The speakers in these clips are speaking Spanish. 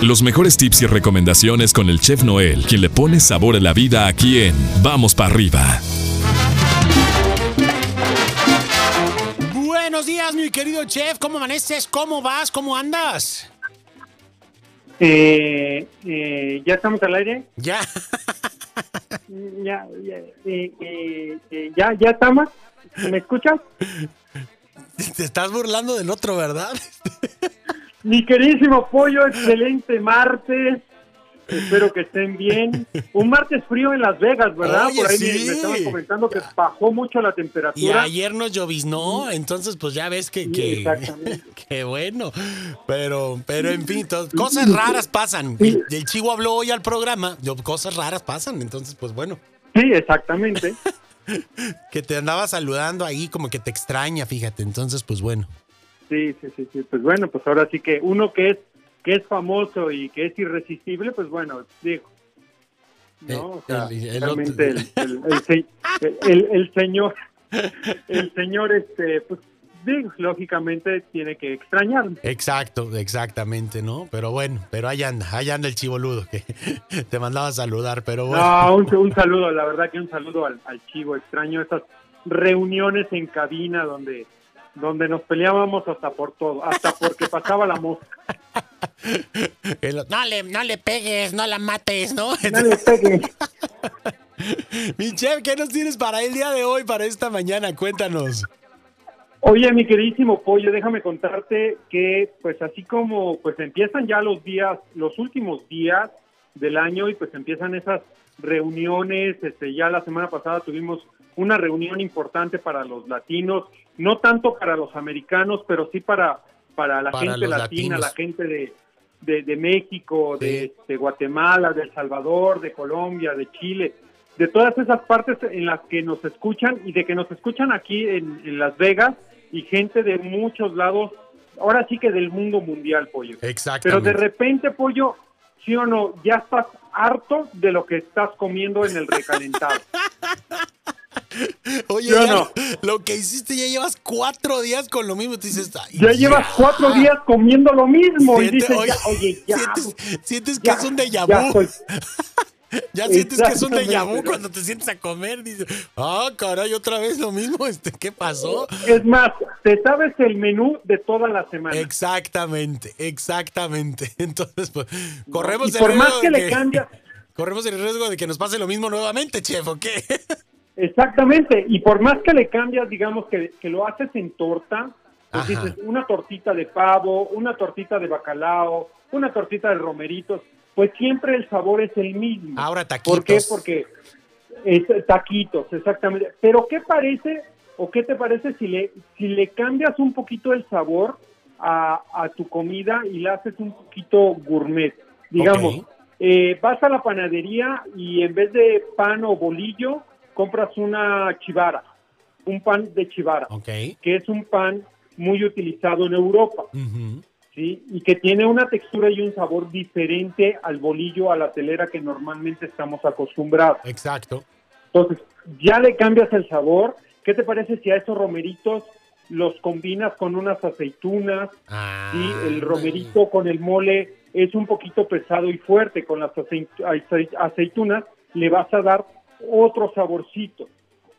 Los mejores tips y recomendaciones con el chef Noel, quien le pone sabor a la vida aquí en Vamos para arriba. Buenos días, mi querido chef. ¿Cómo amaneces? ¿Cómo vas? ¿Cómo andas? Eh, eh, ¿Ya estamos al aire? Ya. Ya, ya, eh, eh, eh, ya, ya estamos. ¿Me escuchas? Te estás burlando del otro, ¿verdad? Mi queridísimo pollo, excelente martes. Espero que estén bien. Un martes frío en Las Vegas, ¿verdad? Oye, Por ahí sí. me, estaban comentando que bajó mucho la Y temperatura. ayer nos lloviznó, entonces pues ya ves que... Sí, que exactamente. Qué bueno. Pero, pero en fin, cosas raras pasan. El, el chivo habló hoy al programa, yo, cosas raras pasan, entonces pues bueno. Sí, exactamente. Que te andaba saludando ahí como que te extraña, fíjate, entonces pues bueno. Sí, sí, sí, sí. Pues bueno, pues ahora sí que uno que es que es famoso y que es irresistible, pues bueno, digo. No, o sea, El- señor, el señor, este, pues digo, lógicamente tiene que extrañarme. Exacto, exactamente, ¿no? Pero bueno, pero ahí anda, ahí anda el chivoludo que te mandaba a saludar, pero bueno. No, un, un saludo, la verdad que un saludo al, al chivo. Extraño esas reuniones en cabina donde donde nos peleábamos hasta por todo, hasta porque pasaba la mosca. No, le, no le pegues, no la mates, ¿no? No le pegues. Mi chef, ¿qué nos tienes para el día de hoy, para esta mañana? Cuéntanos. Oye, mi queridísimo pollo, déjame contarte que, pues así como, pues empiezan ya los días, los últimos días del año y pues empiezan esas reuniones, este, ya la semana pasada tuvimos una reunión importante para los latinos, no tanto para los americanos, pero sí para, para la Para gente latina, latinos. la gente de, de, de México, Sí. de, de Guatemala, de El Salvador, de Colombia, de Chile, de todas esas partes en las que nos escuchan y de que nos escuchan aquí en, en Las Vegas y gente de muchos lados, ahora sí que del mundo mundial, pollo. Pero Exactamente. de repente, pollo, sí o no, ya estás harto de lo que estás comiendo en el recalentado. Oye, lo que hiciste ya llevas cuatro días con lo mismo. Te dices, "Ay, Ya llevas cuatro días comiendo lo mismo y dices, oye, ya, oye, ya. Sientes, sientes que es un déjà ya vu. Ya sientes que es un déjà vu cuando te sientes a comer. Dices, ah, caray, otra vez lo mismo. Este, ¿Qué pasó? Es más, te sabes el menú de toda la semana. Exactamente, exactamente. Entonces, pues, corremos y el por riesgo más que de le cambias, Corremos el riesgo de que nos pase lo mismo nuevamente, chef, ¿o qué? Exactamente, y por más que le cambias, digamos que, que lo haces en torta, pues dices una tortita de pavo, una tortita de bacalao, una tortita de romeritos, pues siempre el sabor es el mismo. Ahora taquitos. ¿Por qué? Porque es, taquitos, exactamente. Pero ¿qué parece o qué te parece si le si le cambias un poquito el sabor a, a tu comida y la haces un poquito gourmet? Digamos, eh, vas a la panadería y en vez de pan o bolillo compras una chivara, un pan de chivara, que es un pan muy utilizado en Europa. ¿sí? Y que tiene una textura y un sabor diferente al bolillo, a la telera que normalmente estamos acostumbrados. Exacto. Entonces, ya le cambias el sabor. ¿Qué te parece si a esos romeritos los combinas con unas aceitunas? Ah, ¿sí? El romerito con el mole es un poquito pesado y fuerte. Con las acei- ace- aceitunas le vas a dar otro saborcito.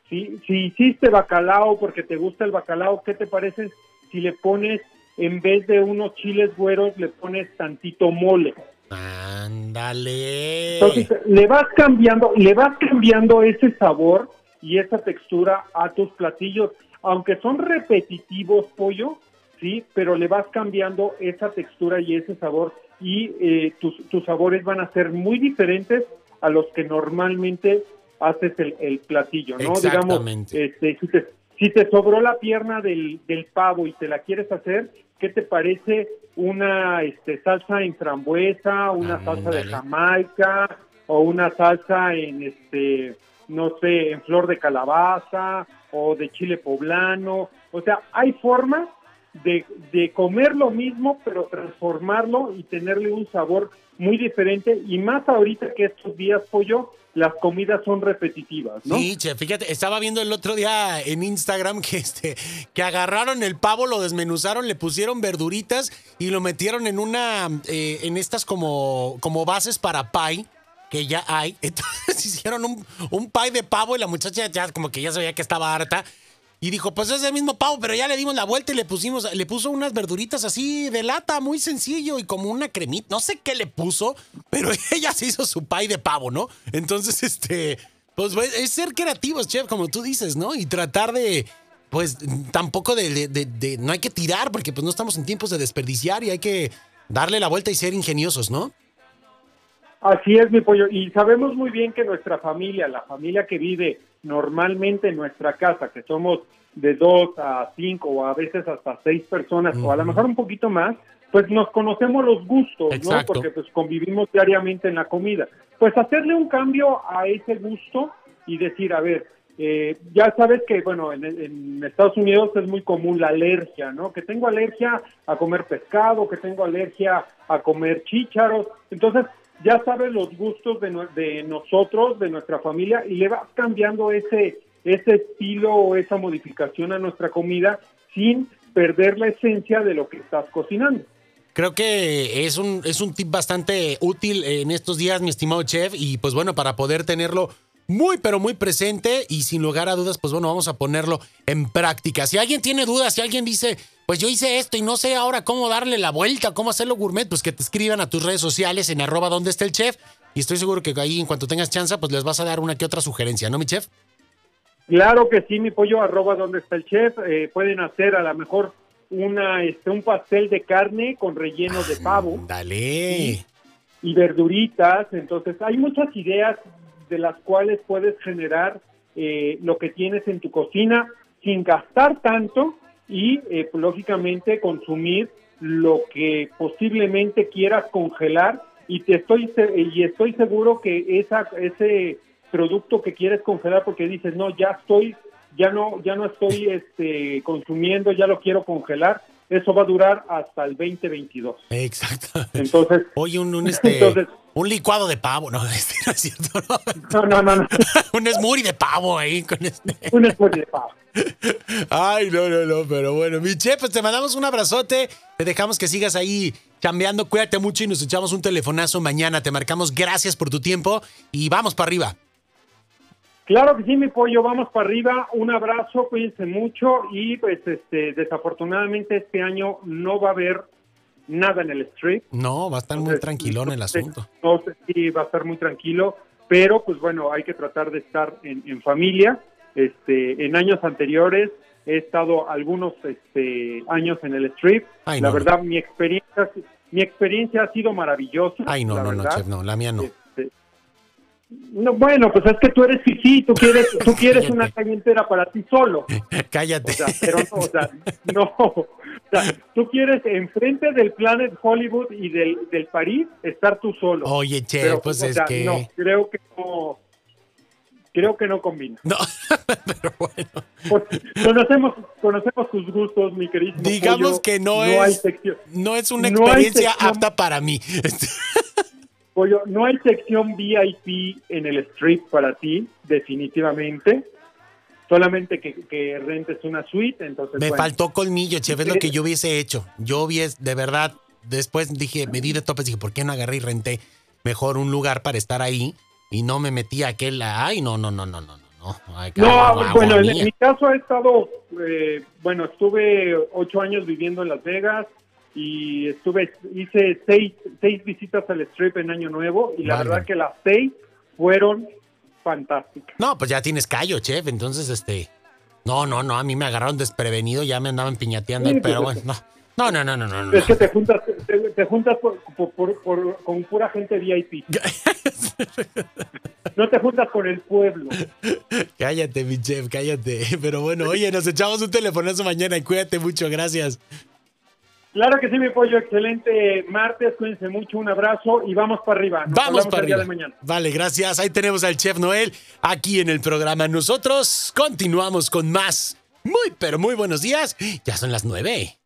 ¿sí? Si hiciste bacalao porque te gusta el bacalao, ¿qué te parece si le pones, en vez de unos chiles güeros, le pones tantito mole? Ándale. Entonces le vas cambiando, le vas cambiando ese sabor y esa textura a tus platillos, aunque son repetitivos, pollo, sí, pero le vas cambiando esa textura y ese sabor y eh, tus, tus sabores van a ser muy diferentes a los que normalmente haces el, el platillo, ¿no? Digamos, Exactamente. este, si te, si te sobró la pierna del, del pavo y te la quieres hacer, ¿qué te parece una este, salsa en frambuesa, una salsa de. Jamaica o una salsa en este no sé, en flor de calabaza o de chile poblano? O sea, hay formas de, de comer lo mismo, pero transformarlo y tenerle un sabor muy diferente. Y más ahorita que estos días, pollo, las comidas son repetitivas, ¿no? Sí, chef, fíjate, estaba viendo el otro día en Instagram que este que agarraron el pavo, lo desmenuzaron, le pusieron verduritas y lo metieron en una eh, en estas como como bases para pie que ya hay. Entonces hicieron un, un pie de pavo y la muchacha ya como que ya sabía que estaba harta y dijo, pues es el mismo pavo, pero ya le dimos la vuelta y le pusimos, le puso unas verduritas así de lata, muy sencillo, y como una cremita. No sé qué le puso, pero ella se hizo su pie de pavo, ¿no? Entonces, este, pues es ser creativos, chef, como tú dices, ¿no? Y tratar de, pues, tampoco de, de, no hay que tirar, porque pues no estamos en tiempos de desperdiciar y hay que darle la vuelta y ser ingeniosos, ¿no? Así es, mi pollo. Y sabemos muy bien que nuestra familia, la familia que vive normalmente en nuestra casa, que somos de dos a cinco o a veces hasta seis personas, o a lo mejor un poquito más, pues nos conocemos los gustos, ¿no? Porque pues convivimos diariamente en la comida. Pues hacerle un cambio a ese gusto y decir, a ver, eh, ya sabes que, bueno, en, en, Estados Unidos es muy común la alergia, ¿no? Que tengo alergia a comer pescado, que tengo alergia a comer chícharos. Entonces, ya sabes los gustos de, de nosotros, de nuestra familia, y le vas cambiando ese, ese estilo o esa modificación a nuestra comida sin perder la esencia de lo que estás cocinando. Creo que es un, es un tip bastante útil en estos días, mi estimado chef, y pues bueno, para poder tenerlo muy, pero muy presente y sin lugar a dudas, pues bueno, vamos a ponerlo en práctica. Si alguien tiene dudas, si alguien dice, pues yo hice esto y no sé ahora cómo darle la vuelta, cómo hacerlo gourmet, pues que te escriban a tus redes sociales en arroba donde está el chef y estoy seguro que ahí en cuanto tengas chance, pues les vas a dar una que otra sugerencia, ¿no, mi chef? Claro que sí, mi pollo, arroba donde está el chef. Eh, pueden hacer a lo mejor una, este, un pastel de carne con relleno de pavo. Dale. y verduritas. Entonces, hay muchas ideas de las cuales puedes generar eh, lo que tienes en tu cocina sin gastar tanto y eh, lógicamente consumir lo que posiblemente quieras congelar. Y te estoy y estoy seguro que esa ese producto que quieres congelar porque dices no ya estoy ya no ya no estoy este consumiendo ya lo quiero congelar eso va a durar hasta el 2022. Exacto. Entonces, oye, un, un, este, un licuado de pavo, no, este, no es cierto. No, no, no. no. un smoothie de pavo ahí con este. Un smoothie de pavo. Ay, no, no, no, pero bueno, mi chef, pues te mandamos un abrazote, te dejamos que sigas ahí cambiando, cuídate mucho y nos echamos un telefonazo mañana, te marcamos, gracias por tu tiempo y vamos para arriba. Claro que sí, mi pollo, vamos para arriba. Un abrazo, cuídense mucho y pues este desafortunadamente este año no va a haber nada en el strip. No, va a estar muy tranquilo en el asunto. No sé si va a estar muy tranquilo, pero pues bueno, hay que tratar de estar en, familia. Este, en años anteriores he estado algunos este, años en el strip. Ay, la verdad, mi experiencia, mi experiencia ha sido maravillosa. Ay, no, no, no, chef, no, la mía no. No, bueno, pues es que tú eres sí, tú quieres, tú quieres una calle entera para ti solo. Cállate. O sea, pero no, o sea, no. O sea, tú quieres enfrente del Planet Hollywood y del, del París estar tú solo. Oye, che, pues es que. No, creo que no. Creo que no combina. No, pero bueno. Pues, conocemos, conocemos tus gustos, mi querido. Digamos que no, es, no es una experiencia apta para mí. Pollo, no hay sección VIP en el strip para ti, definitivamente. Solamente que, rentes una suite, entonces... Me faltó colmillo, chef, es lo que yo hubiese hecho. Yo hubiese, de verdad, después dije, me di de topes, dije, ¿por qué no agarré y renté mejor un lugar para estar ahí? Y no me metí a aquel, ay, no, no, no, no, no, no. no, bueno, en, mi caso he estado, eh, bueno, estuve ocho años viviendo en Las Vegas, y estuve, hice seis, seis visitas al strip en Año Nuevo y la verdad que las seis fueron fantásticas. No, pues ya tienes callo, chef, entonces este... No, no, no, a mí me agarraron desprevenido, ya me andaban piñateando, pero bueno, no. No, no, no, no, Es que te juntas, te, juntas con pura gente VIP. no te juntas con el pueblo. Cállate, mi chef, cállate. Pero bueno, oye, nos echamos un telefonazo mañana y cuídate mucho, gracias. Claro que sí, mi pollo, excelente martes, cuídense mucho, un abrazo y vamos para arriba. vamos para arriba. mañana. Vale, gracias. Ahí tenemos al chef Noel aquí en el programa. Nosotros continuamos con más. Muy, pero muy buenos días. Ya son las nueve.